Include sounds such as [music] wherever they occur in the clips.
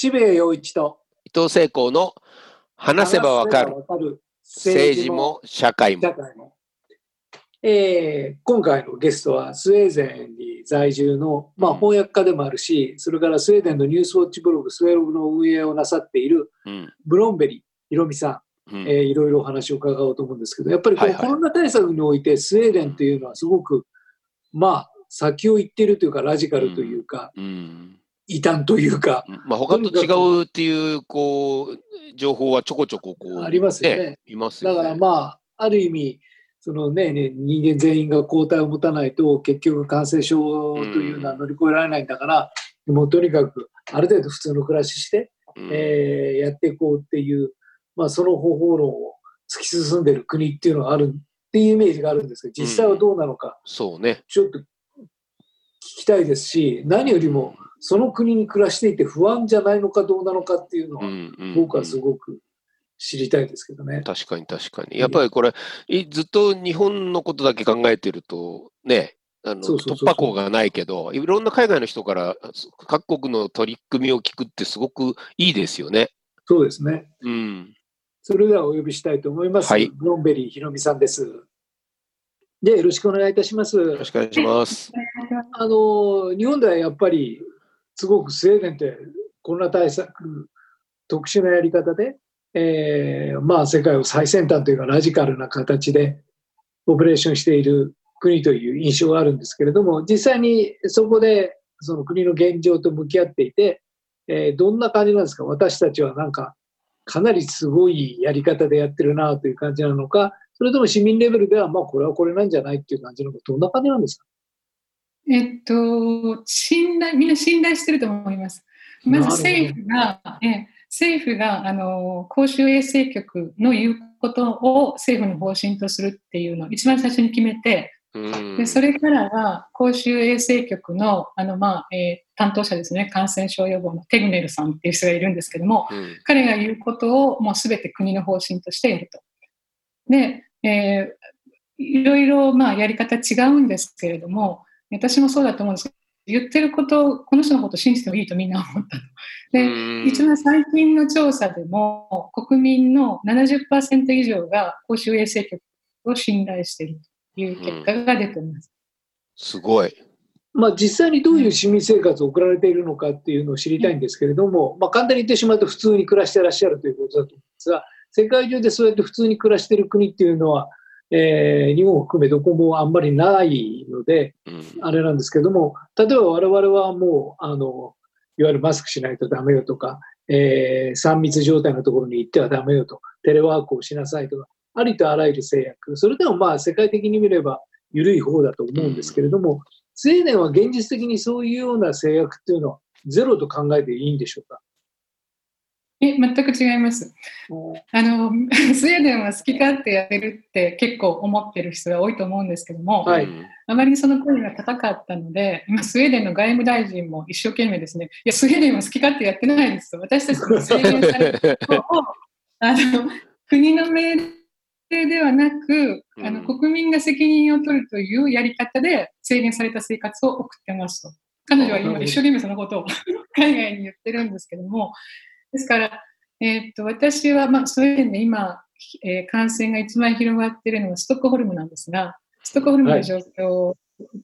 渋谷陽一と。伊藤聖光の話せばわかる。政治も社会も。社会も。えー今回のゲストはスウェーデンに在住の、まあ、うん。翻訳家でもあるし、それからスウェーデンのニュースウォッチブログ、スウェログの運営をなさっているうん。ブロンベリひろみさん、うん。えーいろいろお話を伺おうと思うんですけど、やっぱりこのはいはい。コロナ対策において、スウェーデンというのはすごく、まあ、先を行っているというか、ラジカルというか、うん異端というか、まあ、他と違うっていうこう情報はちょこちょここう、ありますよね。いますよね。だからまあ、ある意味、そのね、ね人間全員が抗体を持たないと、結局感染症というのは乗り越えられないんだから、もうとにかくある程度普通の暮らしして、うん。えーやっていこうっていう、まあ、その方法論を突き進んでいる国っていうのがあるっていうイメージがあるんですけど、実際はどうなのか、そうね。ちょっと聞きたいですし、何よりもその国に暮らしていて不安じゃないのかどうなのかっていうのは、僕はすごく知りたいですけどね。確かに確かに。やっぱりこれ、いずっと日本のことだけ考えてると、ね、あの突破口がないけど、いろんな海外の人から各国の取り組みを聞くってすごくいいですよね。そうですね。うん。それではお呼びしたいと思います。はいブロンベリーひろみさんです。で、よろしくお願いいたします。よろしくお願いします。あの、日本ではやっぱり、すごくスウェーデンってコロナ対策、特殊なやり方で、えーまあ世界を最先端というかラジカルな形でオペレーションしている国という印象があるんですけれども、実際にそこでその国の現状と向き合っていて、えーどんな感じなんですか？私たちはなんかかなりすごいやり方でやってるなという感じなのか、それとも市民レベルではまあこれはこれなんじゃないっていう感じなのか、どんな感じなんですか？えっと、信頼、みんな信頼してると思います。まず政府が、え政府が、あの、公衆衛生局の言うことを政府の方針とするっていうのを一番最初に決めて、うんでそれからは公衆衛生局の、あの、まあ、えー担当者ですね、感染症予防のテグネルさんっていう人がいるんですけども、うん彼が言うことをもうすべて国の方針としてやると。で、えーいろいろまあやり方違うんですけれども、私もそうだと思うんですけど、言ってること、この人のことを信じてもいいとみんな思ったと。[laughs] で、うん一番最近の調査でも、国民の70%以上が公衆衛生局を信頼しているという結果が出ています。すごい。まあ、実際にどういう市民生活を送られているのかっていうのを知りたいんですけれども、まあ、簡単に言ってしまうと普通に暮らしてらっしゃるということだと思うんですが、世界中でそうやって普通に暮らしている国っていうのは、えー日本を含めどこもあんまりないので、うん。あれなんですけども、例えば我々はもう、あの、いわゆるマスクしないとダメよとか、えー、3密状態のところに行ってはダメよと、テレワークをしなさいとか、ありとあらゆる制約、それでもまあ世界的に見れば緩い方だと思うんですけれども、スウェーデンは現実的にそういうような制約っていうのはゼロと考えていいんでしょうか？え、全く違います。あの、[laughs] スウェーデンは好き勝手やってるって結構思ってる人が多いと思うんですけども、はい。うんあまりその声が高かったので、今スウェーデンの外務大臣も一生懸命ですね、いや、スウェーデンは好き勝手やってないですと、私たちに制限されること [laughs] を、あの、国の命令ではなく、あの、うん国民が責任を取るというやり方で制限された生活を送ってますと。彼女は今一生懸命そのことを [laughs] 海外に言ってるんですけども、ですから、えーっと、私は、まあ、スウェーデンで今、えー感染が一番広がっているのはストックホルムなんですが、ストックホルムの状況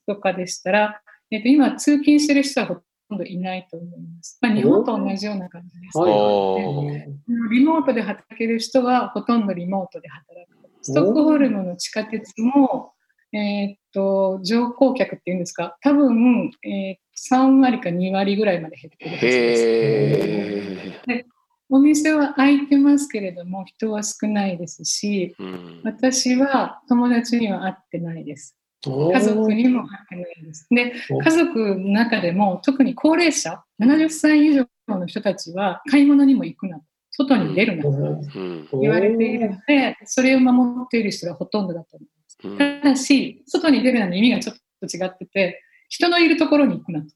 とかでしたら、えーっと、今、通勤してる人はほとんどいないと思います。まあ、日本と同じような感じです。はいおでリモートで働ける人はほとんどリモートで働く。ストックホルムの地下鉄も、えーっと、乗降客っていうんですか、多分、えー3割か2割ぐらいまで減ってるはずです。お店は開いてますけれども、人は少ないですし、うん私は友達には会ってないです。家族にも会ってないです。で、お家族の中でも特に高齢者、70歳以上の人たちは買い物にも行くなと、外に出るなとうん言われているので、それを守っている人がほとんどだと思います。うんただし、外に出るのの意味がちょっと違ってて、人のいるところに行くなと。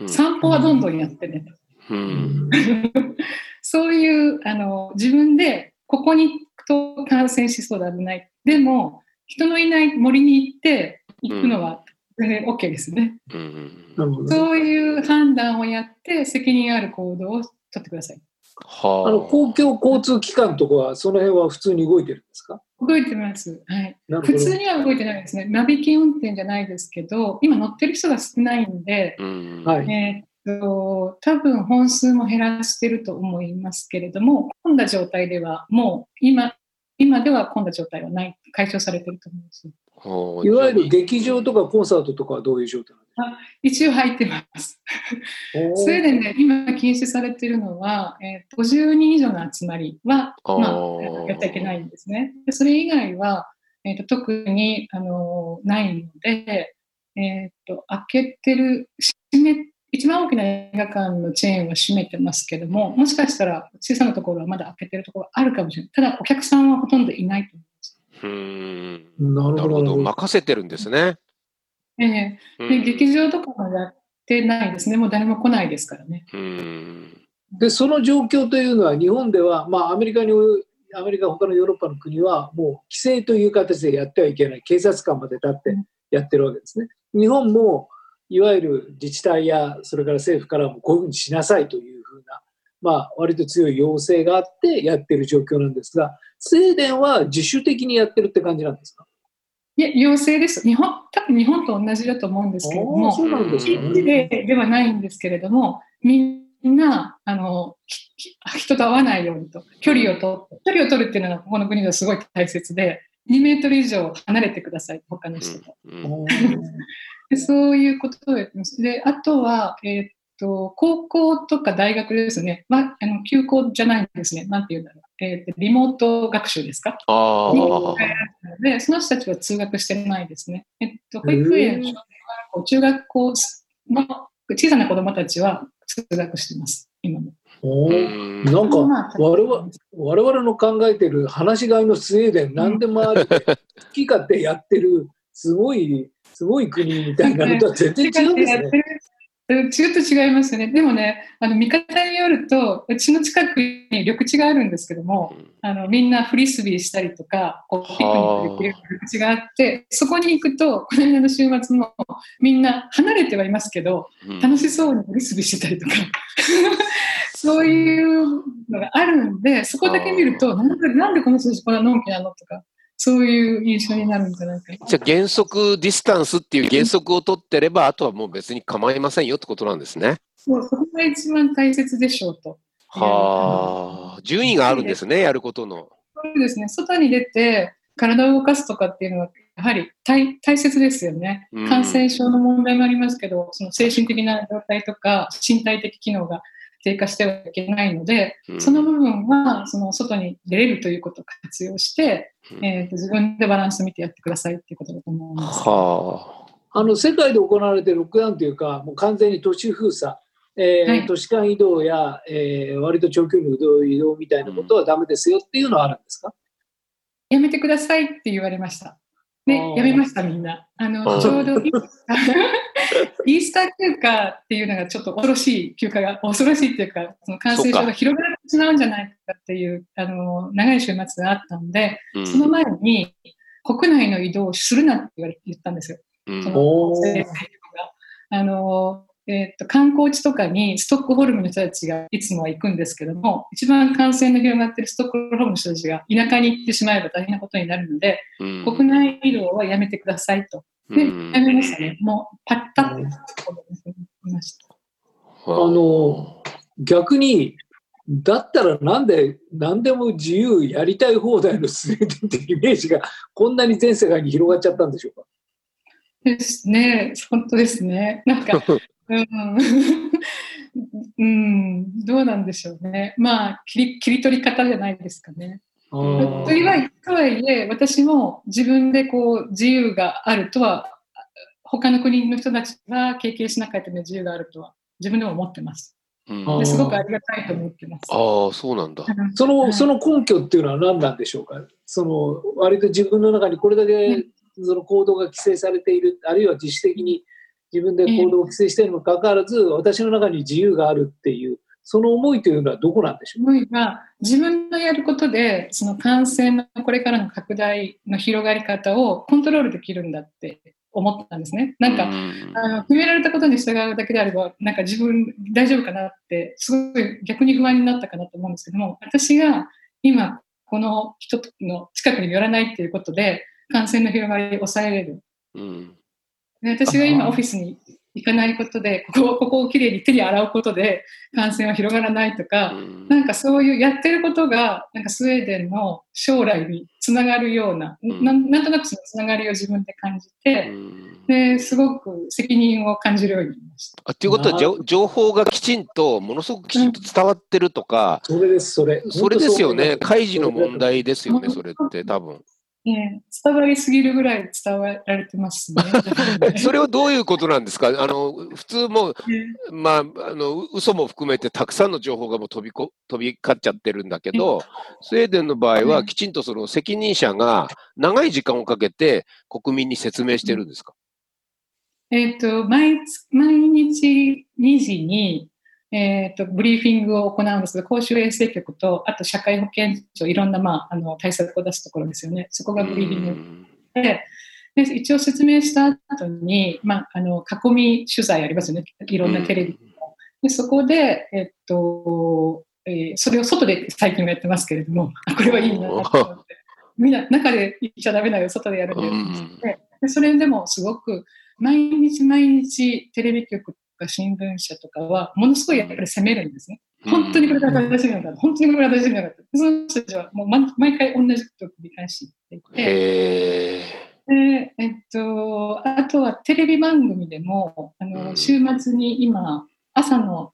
うん散歩はどんどんやってねと。うん [laughs] そういうあの自分でここに行くと感染しそうで危ない。でも、人のいない森に行って行くのは全然 OK ですね。うんなるほどねそういう判断をやって責任ある行動を取ってください。はあの公共交通機関とかは、その辺は普通に動いてるんですか？動いてます。はい。普通には動いてないですね。ナビキ運転じゃないですけど、今乗ってる人が少ないんで、うんはいえーっと、多分本数も減らしてると思いますけれども、混んだ状態ではもう今、今では混んだ状態はない、解消されてると思います。はいわゆる劇場とかコンサートとかはどういう状態なん一応入ってます。スウェーデンで今禁止されているのは、えー、50人以上の集まりは、まあ、やっちゃいけないんですね。でそれ以外は、えー、と特に、あのーないので、えー、と開けてる閉め、一番大きな映画館のチェーンは閉めてますけども、もしかしたら小さなところはまだ開けてるところあるかもしれない。ただ、お客さんはほとんどいないと思います。うんなるほど。ほど。任せてるんですね。ええうんで劇場とかもやってないですね。もう誰も来ないですからね。うんで、その状況というのは、日本では、まあ、アメリカに、アメリカ、他のヨーロッパの国は、もう規制という形でやってはいけない、警察官まで立ってやってるわけですね。日本も、いわゆる自治体や、それから政府からもこういうふうにしなさいというふうな、まあ、割と強い要請があってやってる状況なんですが、スウェーデンは自主的にやってるって感じなんですか？いや、要請です。日本、多分日本と同じだと思うんですけれども、そうなんですか、地でではないんですけれども、みんな、あの、人と会わないようにと、距離をと距離を取るっていうのが、ここの国ではすごい大切で、2メートル以上離れてください、他の人と。うん [laughs] でそういうことをやってます。で、あとは、えーっと、高校とか大学ですね。は、あの、休校じゃないんですね。なんて言うんだろう。えーっと、リモート学習ですか？ああ。で、その人たちは通学してないですね。えっと、保育園、小学校中学校の小さな子供たちは通学してます、今も。おなんか、まあ我々我々の考えてる話し飼いのスウェーデン、何でもありで、好き勝手やってる、すごい、すごい国みたいなのとは全然違うんですね。[laughs] 違うと違いますよね。でもね、あの見方によると、うちの近くに緑地があるんですけども、あのみんなフリスビーしたりとか、こうピクニックできる緑地があって、そこに行くと、この間の週末もみんな離れてはいますけど、うん。楽しそうにフリスビーしてたりとか、[laughs] そういうのがあるんで、そこだけ見ると、なんでなんでこの人たちこんなのんきなのとか、そういう印象になるんじゃないかな。じゃあ原則ディスタンスっていう原則を取ってれば、あとはもう別に構いませんよってことなんですね。そうそこが一番大切でしょうと。はあ。順位があるんですね、やることの。そうですね、外に出て体を動かすとかっていうのは、やはり大大切ですよねうん。感染症の問題もありますけど、その精神的な状態とか身体的機能が低下してはいけないので、うん。その部分はその外に出れるということを活用して、うん。えーと自分でバランスを見てやってくださいっていうことだと思うんです。はあ。の世界で行われているロックダウンというか、もう完全に都市封鎖、えーはい。都市間移動や、えー割と長距離の移動移動みたいなことはダメですよっていうのはあるんですか、やめてくださいって言われました。であー、やめました、みんな。ああの、ー。ちょうどイイースター休暇っていうのがちょっと恐ろしい休暇が、恐ろしいっていうか、その感染症が広がってしまうんじゃないかっていう、あの、長い週末があったんで、うんその前に国内の移動をするなって言われ言ったんですよ。うんそのあの、えーっと、観光地とかにストックホルムの人たちがいつもは行くんですけども、一番感染の広がっているストックホルムの人たちが田舎に行ってしまえば大変なことになるので、うん国内移動はやめてくださいと。で、うんやめましたね。もう、パッタッと言いました。あの逆に、だったらなんで何でも自由やりたい放題のスウェーデンってイメージがこんなに全世界に広がっちゃったんでしょうか？ですね。本当ですね。なんか、[laughs] うん、うん、どうなんでしょうね。まあ、切り切り取り方じゃないですかね。あとーはいとはいえ、私も自分でこう自由があるとは、他の国の人たちが経験しなかったような自由があるとは、自分でも思ってます。うんすごくありがたいと思ってます。ああ、そうなんだ。そのはいその根拠っていうのは何なんでしょうか。その割と自分の中にこれだけその行動が規制されている、あるいは自主的に自分で行動を規制しているにもかかわらず、私の中に自由があるっていう、その思いというのはどこなんでしょう？思いが自分のやることでその感染のこれからの拡大の広がり方をコントロールできるんだって思ったんですね。なんか、あの決められたことに従うだけであれば、なんか自分大丈夫かなって、すごい逆に不安になったかなと思うんですけども、私が今、この人の近くに寄らないっていうことで、感染の広がりを抑えれる。うん、で私が今オフィスに行かないことで、ここここをきれいに手に洗うことで感染は広がらないとか、うん、なんかそういうやってることが、なんかスウェーデンの将来につながるような、うん、なんなんとなくそのつながりを自分で感じて、うん、ですごく責任を感じるようになりました。あということは、情報がきちんと、ものすごくきちんと伝わってるとか、それです、それ。それですよね。開示の問題ですよね、それって、多分。ね、伝わりすぎるぐらい伝わられてますね。[laughs] それはどういうことなんですか？あの、普通も、まあ、あの、嘘も含めてたくさんの情報がもう飛びこ、飛び交っちゃってるんだけど、スウェーデンの場合はきちんとその責任者が長い時間をかけて国民に説明してるんですか、えっ、と、毎、毎日2時に、えっ、ー、と、ブリーフィングを行うんですけど、公衆衛生局と、あと社会保険庁、いろんな、まあ、あの、対策を出すところですよね。そこがブリーフィング。で、で一応説明した後に、まあ、あの、囲み取材ありますよね。いろんなテレビでそこで、えっと、えー、それを外で最近もやってますけれども、あこれはいいなと思って。みんな、中で言っちゃダメだよ、外でやるんだよってで、それでもすごく、毎日毎日テレビ局か新聞社とかは、ものすごいやっぱり責めるんですね。本当にこれが正しいのか、本当にこれが正しいのかその人たちはもう毎回同じことを繰り返していて、でえっと、あとはテレビ番組でも、あの週末に今、朝の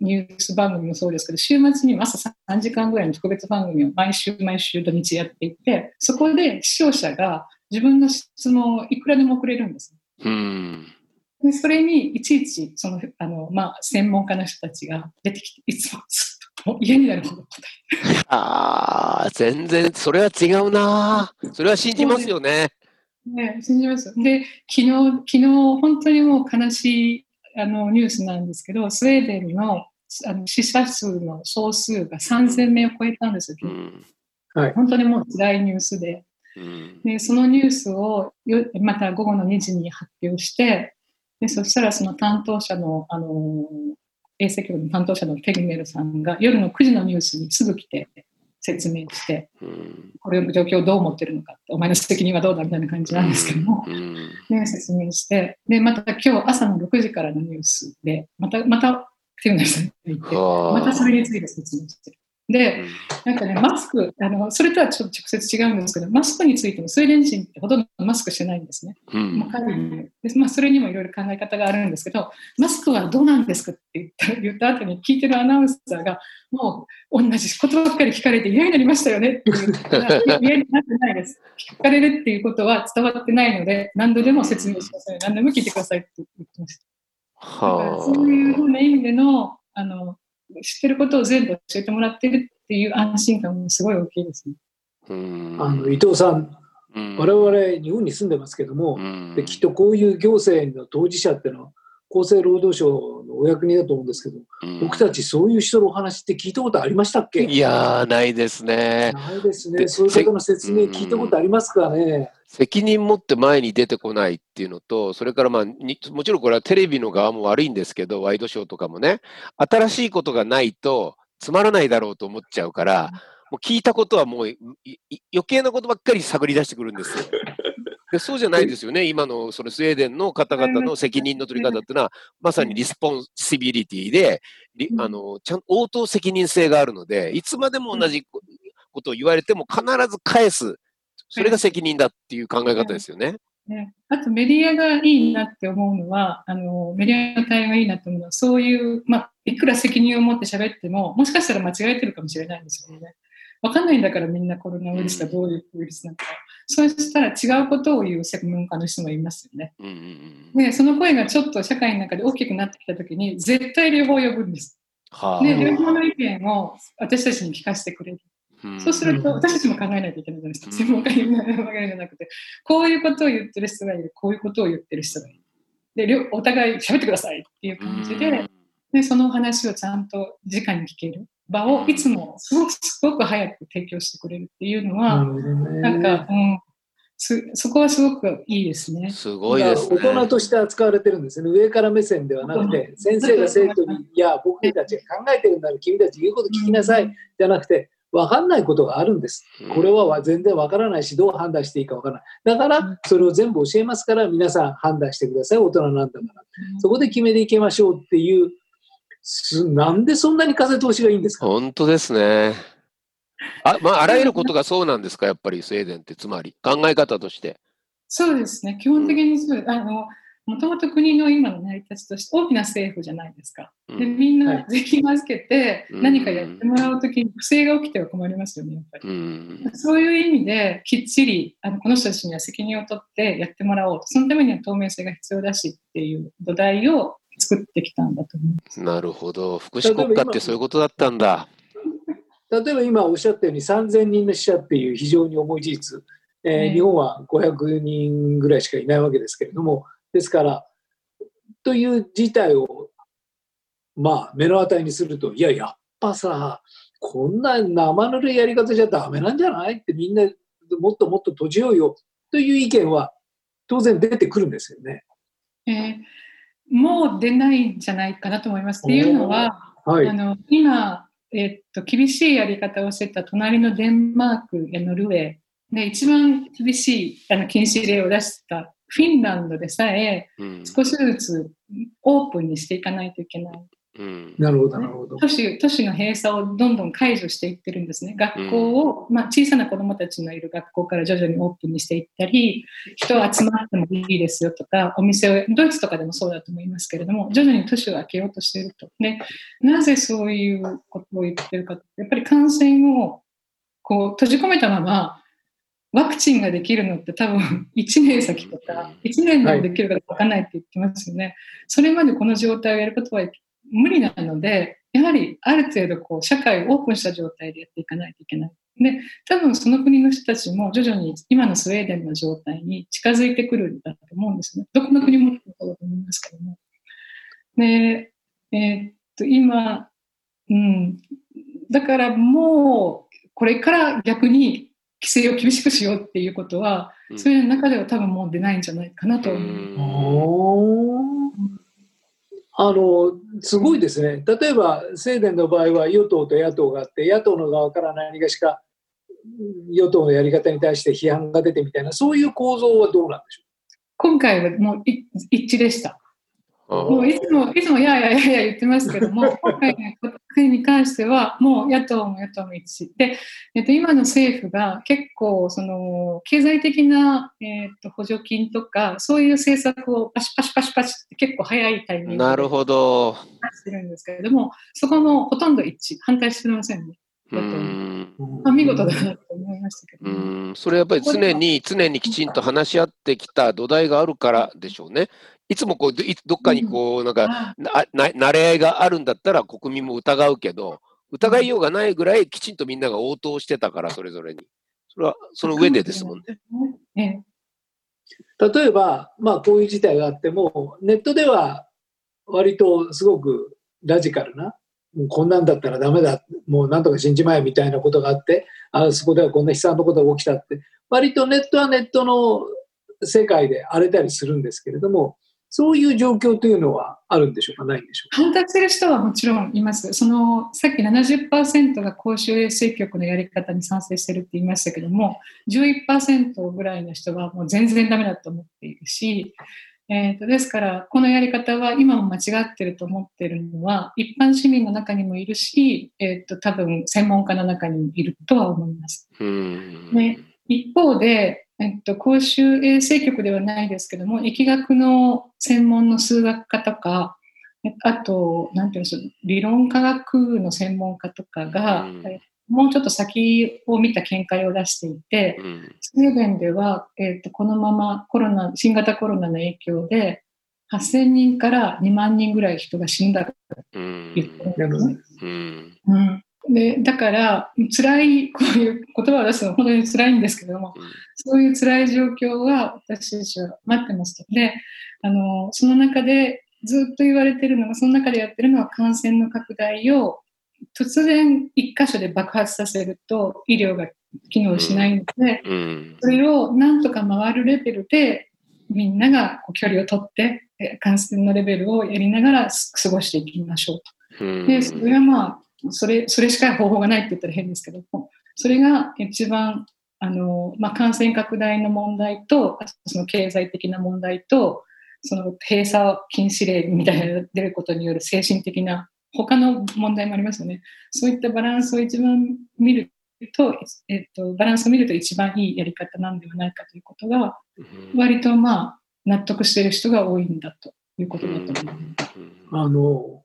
ニュース番組もそうですけど、週末にも朝3時間ぐらいの特別番組を毎週毎週土日やっていて、そこで視聴者が自分の質問をいくらでもくれるんです。うんでそれにいちいちそのあの、まあ、専門家の人たちが出てきて、いつもずっと嫌になるほど答えてああ、全然、それは違うな。それは信じますよね。ね、信じます。で、昨日、昨日、本当にもう悲しいあのニュースなんですけど、スウェーデンのあの死者数の総数が3000名を超えたんですよ。うんはい、本当にもう辛いニュースで。うん、でそのニュースをよまた午後の2時に発表して、でそしたらその担当者の、あの衛生局の担当者のテグメルさんが夜の9時のニュースにすぐ来て説明して、これの状況をどう思ってるのかお前の責任はどうだみたいな感じなんですけども、ね、説明して、で、また今日朝の6時からのニュースで、また、またテグメルさんが言って、またそれについて説明してで、なんかね、マスク、あの、それとはちょっと直接違うんですけど、マスクについてもスウェーデン人ってほとんどマスクしてないんですね。うん、もうでまあ、それにもいろいろ考え方があるんですけど、マスクはどうなんですかって言った言った後に聞いてるアナウンサーが、もう同じことばっかり聞かれて嫌になりましたよねって言ったら、嫌になってないです。聞かれるっていうことは伝わってないので、何度でも説明しなさい。何でも聞いてくださいって言ってました。はあ、そういうふうな意味での、あの、知ってることを全部教えてもらってるっていう安心感もすごい大きいですね。あの伊藤さん、我々日本に住んでますけども、できっとこういう行政の当事者っていうのは厚生労働省のお役人だと思うんですけど、僕たちそういう人のお話って聞いたことありましたっけ？いやないですね。ないですね。そういう方の説明聞いたことありますかね？責任持って前に出てこないっていうのと、それからまあ、もちろんこれはテレビの側も悪いんですけど、ワイドショーとかもね、新しいことがないとつまらないだろうと思っちゃうから、もう聞いたことはもう余計なことばっかり探り出してくるんですよ。[laughs] でそうじゃないですよね、今のそのスウェーデンの方々の責任の取り方っていうのは、まさに responsibility で、あのちゃん応答責任性があるので、いつまでも同じことを言われても必ず返すそれが責任だっていう考え方ですよね。ね、あとメディアがいいなって思うのは、あのメディアの対応がいいなって思うのは、そういう、まあ、いくら責任を持って喋っても、もしかしたら間違えてるかもしれないんですよね。わかんないんだからみんなコロナウイルスがどういうウイルスなのか。そうしたら違うことを言う専門家の人もいますよね。で、その声がちょっと社会の中で大きくなってきたときに、絶対両方呼ぶんです。はあ、で、両方の意見を私たちに聞かせてくれる。そうすると、私たちも考えないといけないじゃないですか。専門家になるわけじゃなくて、こういうことを言ってる人がいる、こういうことを言ってる人がいる。で、お互い喋ってくださいっていう感じで、で、その話をちゃんと直に聞ける。場をいつもすごくすごく早く提供してくれるっていうのは、なんか、うん、すそこはすごくいいですね。すごいですね。大人として扱われてるんですね。上から目線ではなくて、先生が生徒に、いや、僕たちが考えてるんだら、君たち言うこと聞きなさい、じゃなくて、分かんないことがあるんです。これは全然分からないし、どう判断していいか分からない。だから、それを全部教えますから、皆さん判断してください。大人なんだから。そこで決めていきましょうっていう、すなんでそんなに風通しがいいんですか？本当ですね。あ、まあ、あらゆることがそうなんですか、やっぱりスウェーデンって、つまり、考え方として。そうですね。基本的にそう、あの、もともと国の今の成り立ちとして大きな政府じゃないですか。で、うんみんはない税金を預けてうん何かやってもらうときに不正が起きては困りますよね、やっぱり。うん。そういう意味できっちりあのこの人たちには責任を取ってやってもらおうと。そのためには透明性が必要だしっていう土台を作ってきたんだと思います。なるほど。福祉国家ってそういうことだったんだ。例えば今おっしゃったように3000人の死者っていう非常に重い事実、えーええ日本は500人ぐらいしかいないわけですけれどもですからという事態をまあ目の当たりにするといややっぱさこんな生ぬるいやり方じゃダメなんじゃないってみんなもっともっと閉じようよという意見は当然出てくるんですよね。えーもう出ないんじゃないかなと思います。っていうのは、はいあの今、えっと、厳しいやり方をしてた隣のデンマークやノルウェーで一番厳しいあの禁止令を出したフィンランドでさえうん。少しずつオープンにしていかないといけない。うん。なるほどなるほど。都市都市の閉鎖をどんどん解除していってるんですね。学校を、まあ、小さな子どもたちのいる学校から徐々にオープンにしていったり、人集まってもいいですよとか、お店を、ドイツとかでもそうだと思いますけれども、徐々に都市を開けようとしていると。で、なぜそういうことを言ってるかって、やっぱり感染をこう閉じ込めたまま、ワクチンができるのって多分 [laughs] 1年先とか、1年でもできるかわかんないって言ってますよね。それまでこの状態をやることは無理なので、やはりある程度こう社会をオープンした状態でやっていかないといけない。で、多分その国の人たちも徐々に今のスウェーデンの状態に近づいてくるんだと思うんですね。どこの国もそうだと思いますけども。で、えーっと、今、うん、だからもうこれから逆に規制を厳しくしようっていうことは、うんそういう中では多分もう出ないんじゃないかなと思います。おーあのすごいですね、例えばスウェーデンの場合は与党と野党があって、野党の側から何がしかうん与党のやり方に対して批判が出てみたいな、そういう構造はどうなんでしょ今回はもうい一致でした。あもういつも、いつもやややや言ってますけども、[laughs] 今回の国に関しては、もう野党も与党も一致。で、えっと、今の政府が結構、その、経済的な、えっと、補助金とか、そういう政策をパシパシパシパシって結構早いタイミングでなるほど。出してるんですけれども、そこもほとんど一致、反対してませんね。うーん。う、まあ、見事だなと思いましたけうど、ね。ーん。それやっぱり常に、常にきちんと話し合ってきた土台があるからでしょうね。いつもこう、どいどっかにこう、なんか、あなな慣れ合いがあるんだったら国民も疑うけど、疑いようがないぐらいきちんとみんなが応答してたから、それぞれに。それは、その上でですもんね。ええ。例えば、まあ、こういう事態があっても、ネットでは割とすごくラジカルな、もうこんなんだったらダメだ、もうなんとか信じまえみたいなことがあって、あそこではこんな悲惨なことが起きたって、割とネットはネットの世界で荒れたりするんですけれども、そういう状況というのはあるんでしょうか、ないんでしょうか？反対する人はもちろんいます。そのさっき70%が公衆衛生局のやり方に賛成してるって言いましたけども、11%ぐらいの人はもう全然ダメだと思っているし、えー、とですから、このやり方は今も間違ってると思ってるのは、一般市民の中にもいるし、えー、と多分専門家の中にもいるとは思います。うーん。ね一方で、えっと、公衆衛生局ではないですけども、疫学の専門の数学科とか、えあと、なんていうんでしょう、理論科学の専門家とかが、うん。えもうちょっと先を見た見解を出していて、うん。スウェーデンでは、えっとこのままコロナ、新型コロナの影響で、8000人から2万人ぐらい人が死んだとうん。言ってるんですね。うん。うんでだから、辛い、こういう言葉を出すのは本当に辛いんですけども、そういう辛い状況は私たちは待ってますので、あの、その中でずっと言われてるのが、その中でやってるのは感染の拡大を突然一箇所で爆発させると医療が機能しないので、うん。それをなんとか回るレベルで、みんながこう距離を取って、え感染のレベルをやりながらす過ごしていきましょうと。うんで、それはまあ、それ、それしか方法がないって言ったら変ですけども、それが一番、あの、まあ、感染拡大の問題と、あとその経済的な問題と、その閉鎖禁止令みたいなのが出ることによる精神的な、他の問題もありますよね。そういったバランスを一番見ると、えっと、バランスを見ると一番いいやり方なんではないかということが、割とまあ、納得している人が多いんだということだと思います。あの、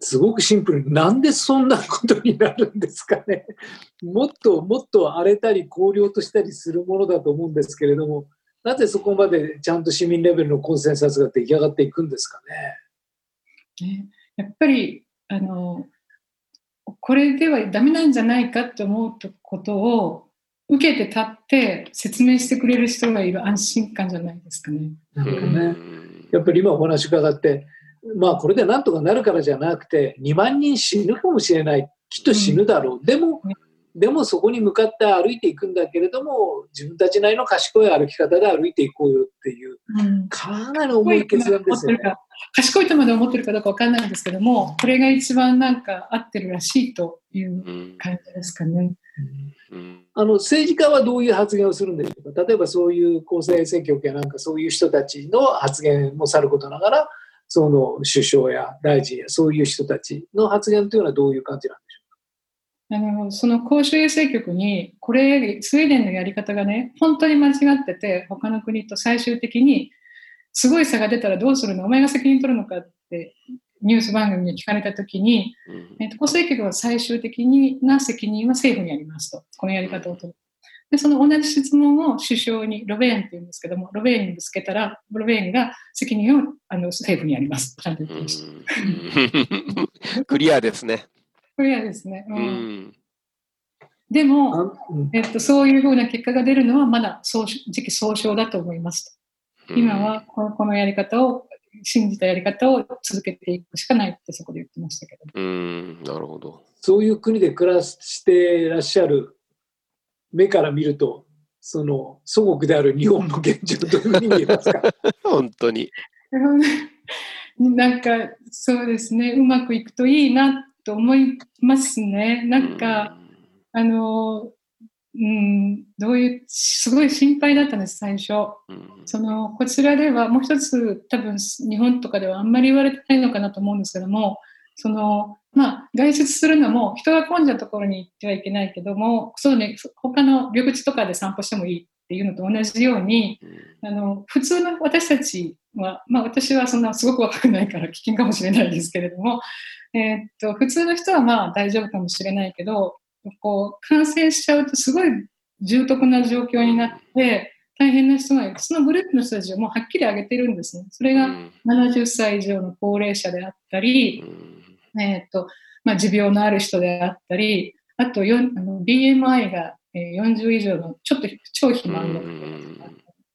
すごくシンプルに、なんでそんなことになるんですかね。[laughs] もっともっと荒れたり、荒涼としたりするものだと思うんですけれども、なぜそこまでちゃんと市民レベルのコンセンサスが出来上がっていくんですかね。ね、やっぱりあのこれではダメなんじゃないかと思うことを受けて立って説明してくれる人がいる安心感じゃないですかね。なるほどね。やっぱり今お話伺って、まあこれでなんとかなるからじゃなくて、2万人死ぬかもしれない。きっと死ぬだろう。でもね、でもそこに向かって歩いていくんだけれども、自分たちなりの賢い歩き方で歩いていこうよっていう、うんかなり重い決断ですよね。賢いとまで思ってるかどうかわかんないんですけども、これが一番なんか合ってるらしいといううん感じですかね。うんあの政治家はどういう発言をするんでしょうか例えばそういう厚生選挙権やなんかそういう人たちの発言もさることながら、その首相や大臣やそういう人たちの発言というのはどういう感じなんでしょあのその公衆衛生局に、これ、スウェーデンのやり方がね、本当に間違ってて、他の国と最終的に、すごい差が出たらどうするの？お前が責任取るのかって、ニュース番組に聞かれたときに、うんえっと、公正局は最終的にな責任は政府にありますと。このやり方を取る。で、その同じ質問を首相に、ロベーンって言うんですけども、ロベーンにぶつけたら、ロベーンが責任をあの政府にあります。ちゃんと言ってました。うん [laughs] クリアですね。これはですね。ううんんでも、えっと、そういうふうな結果が出るのはまだ総時期総称だと思いますと。今はこのこのやり方を、信じたやり方を続けていくしかないってそこで言ってましたけど。うん、なるほど。そういう国で暮らしていらっしゃる目から見ると、その祖国である日本の現状どういうふうに見えますか？[laughs] 本当に。なんかそうですね、うまくいくといいなと思いますね。なんか、あの、うん、どういう、すごい心配だったんです、最初。うん、そのこちらではもう一つ多分日本とかではあんまり言われてないのかなと思うんですけどもそのまあ外出するのも人が混んだところに行ってはいけないけどもそうね他の緑地とかで散歩してもいいっていうのと同じようにあの普通の私たちはまあ私はそんなすごく若くないから危険かもしれないですけれども、えーっと普通の人はまあ大丈夫かもしれないけどこう感染しちゃうとすごい重篤な状況になって大変な人がいる。そのグループの人たちをもうはっきり挙げてるんですね。それが70歳以上の高齢者であったり、えーとまあ、持病のある人であったり、あとよあの BMI がえー40以上のちょっと超肥満の人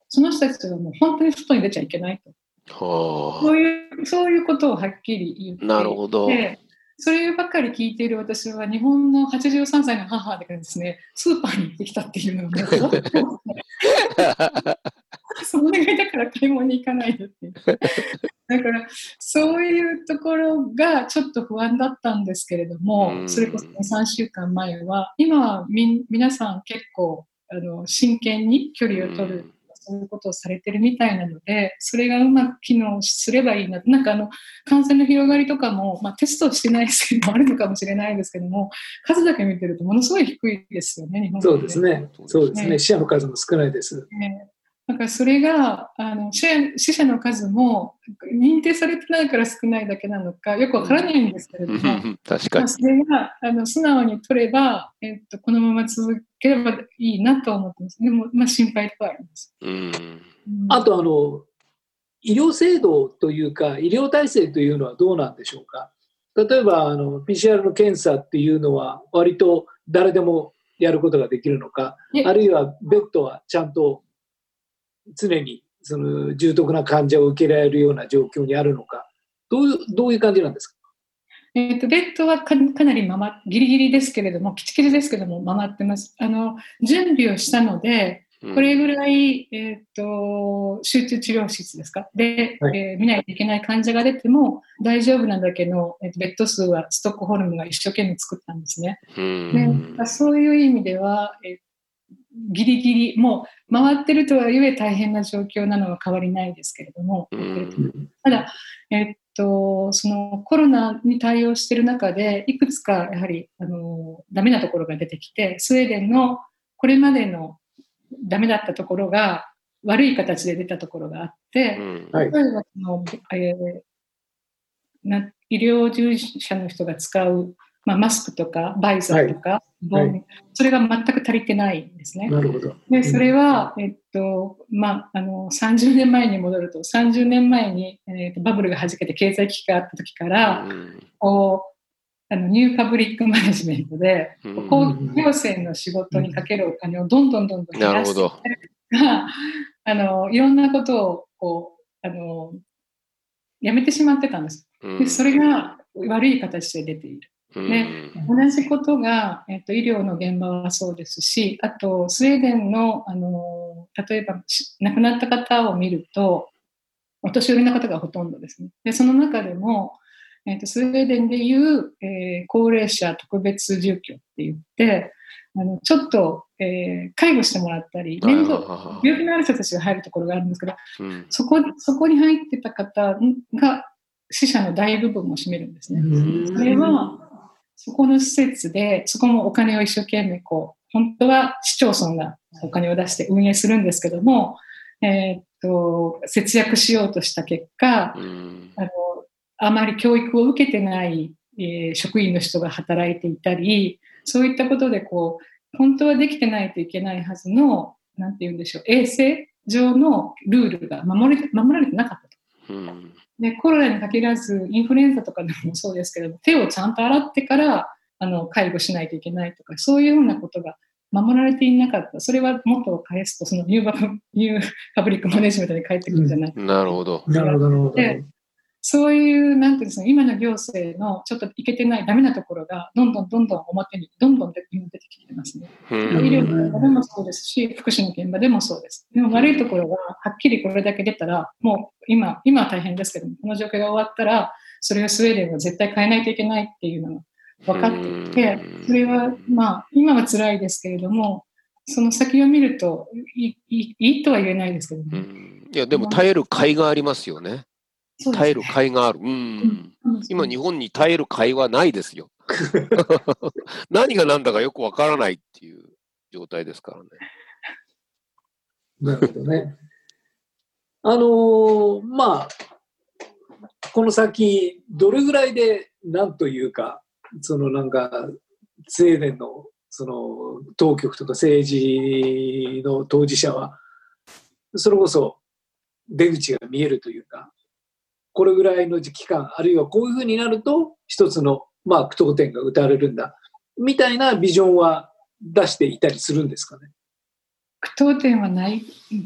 その人たちはもう本当に外に出ちゃいけないと。はそういうそういうことをはっきり言ってあ、なるほど。でそればっかり聞いている私は日本の83歳の母だからですね、スーパーに行ってきたっていうのがね、[laughs] その願いだから買い物に行かないでって。だから、そういうところがちょっと不安だったんですけれどうも、んそれこそ3週間前は、今はみ皆さん結構あの真剣に距離を取る、そういうことをされてるみたいなので、それがうまく機能すればいいな。なんかあの、感染の広がりとかも、まあ、テストしてないですけどもあるのかもしれないですけども、数だけ見てるとものすごい低いですよね、日本そうですね。そうですね。ね死者の数も少ないです。ねだからそれがあの死者死者の数も認定されてないから少ないだけなのかよくわからないんですけれども、確かに。まあそれがあの素直に取れば、えっと、このまま続ければいいなと思ってます。でも、まあ、心配ではあります。うん。うんあと、あの、医療制度というか、医療体制というのはどうなんでしょうか。例えば、あの、PCR の検査っていうのは、割と誰でもやることができるのか、えあるいはベッドはちゃんと常にその重篤な患者を受けられるような状況にあるのか、どういうどういう感じなんですか？えーと、ベッドはかなり回ギリギリですけれども、きちきちですけども、回ってます。あの準備をしたので、これぐらい、えーと、集中治療室ですか？で、はい、えー、見ないといけない患者が出ても大丈夫なだけの、えーと、ベッド数はストックホルムが一生懸命作ったんですね。でそういう意味では、えー、ギリギリ、もう回ってるとはいえ大変な状況なのは変わりないですけれども、ただ、えーと、そのコロナに対応している中で、いくつかやはりあのダメなところが出てきて、スウェーデンのこれまでのダメだったところが悪い形で出たところがあって、うん、例えばその、えー、な医療従事者の人が使う、まあ、マスクとかバイザーとか、はい、それが全く足りてないんですね。なるほど。でそれは、えっとまあ、あの30年前に戻ると30年前に、えー、とバブルがはじけて経済危機があった時から、うん、こうあのニューパブリックマネジメントで、公共行政の仕事にかけるお金をどんどんどんどん減らしてが、あのいろんなことをこうあのやめてしまってたんです。でそれが悪い形で出ている。で同じことが、えっと、医療の現場はそうですし、あとスウェーデンのあの例えば亡くなった方を見ると、お年寄りの方がほとんどですね。でその中でも、えーと、スウェーデンでいう、えー、高齢者特別住居って言って、あのちょっと、えー、介護してもらったり、面倒、病気のある人たちが入るところがあるんですけど、うん、そこそこに入ってた方が死者の大部分を占めるんですね。それは、そこの施設で、そこもお金を一生懸命こう、本当は市町村がお金を出して運営するんですけども、えー、っと、節約しようとした結果、うん、あのあまり教育を受けてない、えー、職員の人が働いていたり、そういったことでこう、本当はできてないといけないはずの、なんて言うんでしょう、衛生上のルールが守れ守られてなかったと。うんでコロナに限らずインフルエンザとかでもそうですけど手をちゃんと洗ってからあの介護しないといけないとかそういうようなことが守られていなかった。それは元を返すとその New New Public Management に返ってくるんじゃないか、うん、なるほど。なるほどそういう、なんていうんですか、今の行政のちょっといけてない、ダメなところが、どんどんどんどん表に、どんどん出てきてますね。医療の現場でもそうですし、福祉の現場でもそうです。でも悪いところが、はっきりこれだけ出たら、もう今、今は大変ですけども、この状況が終わったら、それをスウェーデンは絶対変えないといけないっていうのが分かっていて、それは、まあ、今は辛いですけれども、その先を見るといいいいとは言えないですけどね。いや、でも耐える甲斐がありますよね。耐える甲斐がある。うん。今、日本に耐える甲斐はないですよ。[laughs] 何が何だかよくわからないっていう状態ですからね。なるほどね。あのー、まあ、この先、どれぐらいで、なんというか、そのなんか、スウェーデンのその当局とか政治の当事者は、それこそ出口が見えるというか、これぐらいの期間、あるいはこういうふうになると、一つの、まあ、句読点が打たれるんだ、みたいなビジョンは出していたりするんですかね？句読点はない、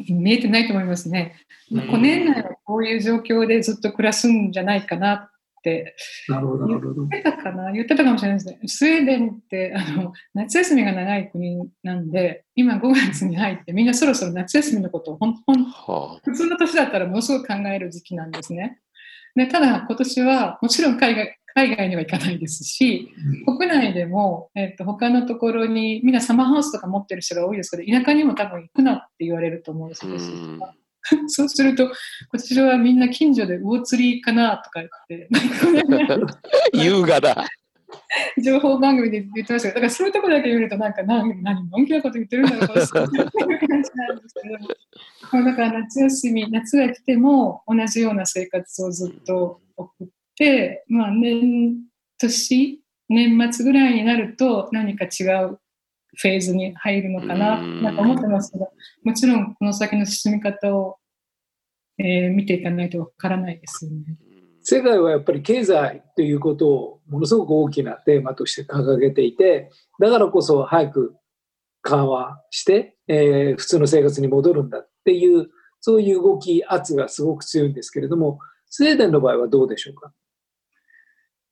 見えてないと思いますね。5年内はこういう状況でずっと暮らすんじゃないかなって。なるほど、なるほど。言ってたかな？言ってたかもしれないですね。スウェーデンってあの夏休みが長い国なんで、今5月に入ってみんなそろそろ夏休みのことをほんほん、はあ、普通の年だったらものすごく考える時期なんですね。でただ今年はもちろん海外海外には行かないですし、国内でも、えっと、他のところに、みんなサマーハウスとか持ってる人が多いですけど、田舎にも多分行くなって言われると思うんですよ。[laughs] そうすると、こちらはみんな近所で魚釣りかなとか言って、[laughs] 優雅だ。情報番組で言ってましたけど、だからそういうところだけ見ると、なんか何、何、のんきなこと言ってるんだろうという感じなんですけど、だから夏休み、夏が来ても同じような生活をずっと送って、まあ年、年、年末ぐらいになると何か違うフェーズに入るのかな、なんか思ってますけど、もちろんこの先の進み方を、えー、見ていかないとわからないですよね。世界はやっぱり経済ということをものすごく大きなテーマとして掲げていてだからこそ早く緩和して、えー、普通の生活に戻るんだっていうそういう動き圧がすごく強いんですけれどもスウェーデンの場合はどうでしょうか？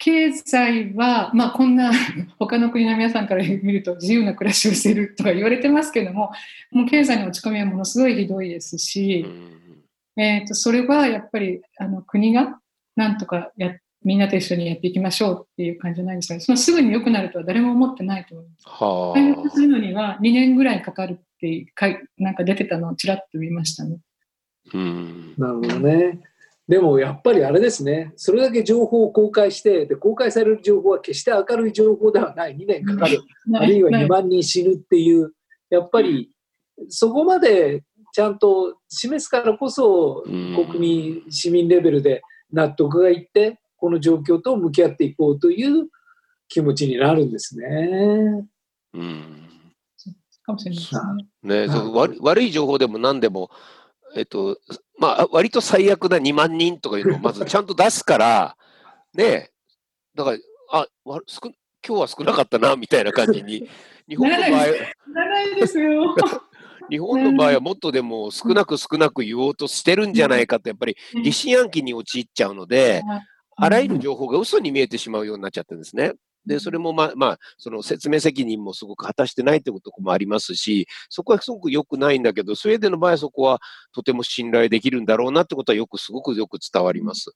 経済は、まあ、こんな [laughs] 他の国の皆さんから見ると自由な暮らしをしているとか言われてますけども、もう経済の落ち込みはものすごいひどいですし、えーと、それはやっぱりあの国がなんとかやみんなと一緒にやっていきましょうっていう感じじゃないですか、そのすぐに良くなるとは誰も思ってないと思います。は回復するのには2年ぐらいかかるってかいなんか出てたのをちらっと見ましたね。うん。なるほどね。でもやっぱりあれですね、それだけ情報を公開して、で公開される情報は決して明るい情報ではない、2年かかる、あるいは2万人死ぬっていう、やっぱりそこまでちゃんと示すからこそ、国民、市民レベルで納得がいって、この状況と向き合っていこうという気持ちになるんですね。うんかもしれないですね。ね、悪悪い情報でも何でも、えっと、まあ、割と最悪な2万人とかいうのを [laughs] まずちゃんと出すから、ね、だから、あ、わすく今日は少なかったな、みたいな感じに、[laughs] 日本の場合、ないですよ。日本の場合はもっとでも少なく少なく言おうとしてるんじゃないかと、やっぱり疑心暗鬼に陥っちゃうので、あらゆる情報が嘘に見えてしまうようになっちゃってるんですね。で、それもまあ、まあ、その説明責任もすごく果たしてないってこともありますし、そこはすごく良くないんだけど、スウェーデンの場合はそこはとても信頼できるんだろうなってことはよく、すごくよく伝わります。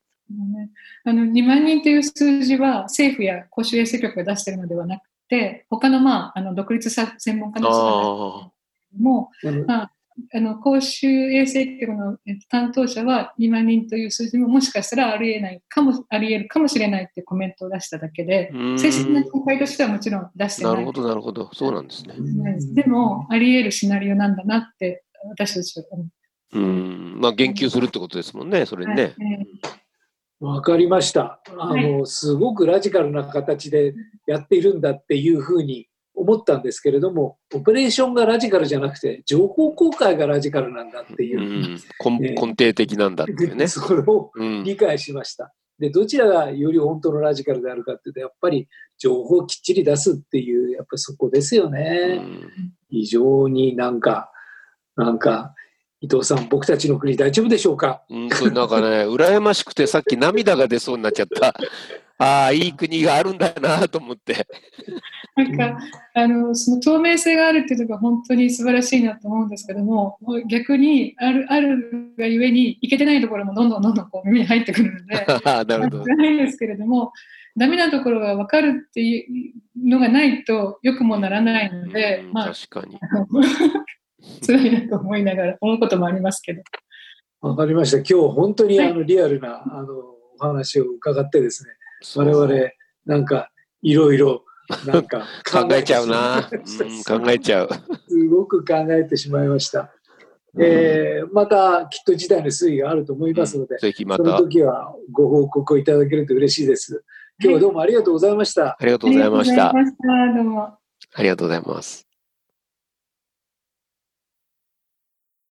あの2万人という数字は政府や公衆衛生局が出しているのではなくて、他の,、まあ、あの独立専門家の人も、まあ、あの公衆衛生局の担当者は2万人という数字ももしかしたらありえないかもありえるかもしれないってコメントを出しただけで正式な見解としてはもちろん出してない。なるほどなるほど。そうなんですね。でもありえるシナリオなんだなって私たちは思う。うん。まあ言及するってことですもんねそれね、わかりました。あの、すごくラジカルな形でやっているんだっていうふうに思ったんですけれども、オペレーションがラジカルじゃなくて、情報公開がラジカルなんだっていう。うん、根底的なんだっていうね。[laughs] それを理解しました。で、どちらがより本当のラジカルであるかっていうと、やっぱり情報をきっちり出すっていう、やっぱりそこですよね。非常になんか、なんか、伊藤さん、僕たちの国大丈夫でしょうか、うん、なんかね、羨ましくてさっき涙が出そうになっちゃった。ああ、いい国があるんだなと思って。なんか、あの、その透明性があるっていうところが本当に素晴らしいなと思うんですけども、逆にある、あるがゆえに、いけてないところもどんどんどんどんこう耳に入ってくるので、[laughs] なるほど。ないですけれども、ダメなところが分かるっていうのがないとよくもならないので、まあ、確かに。[laughs] 辛いなと思いながら思うこともありますけど。わかりました。今日本当にあのリアルな、あのお話を伺ってですね、我々なんかいろいろなんか [laughs] 考えちゃうな、うん、考えちゃう。すごく考えてしまいました。えー、またきっと事態の推移があると思いますので、うん、ぜひまたその時はご報告をいただけると嬉しいです。今日はどうもありがとうございました。ありがとうございました。ありがとうございました。どうも。ありがとうございます。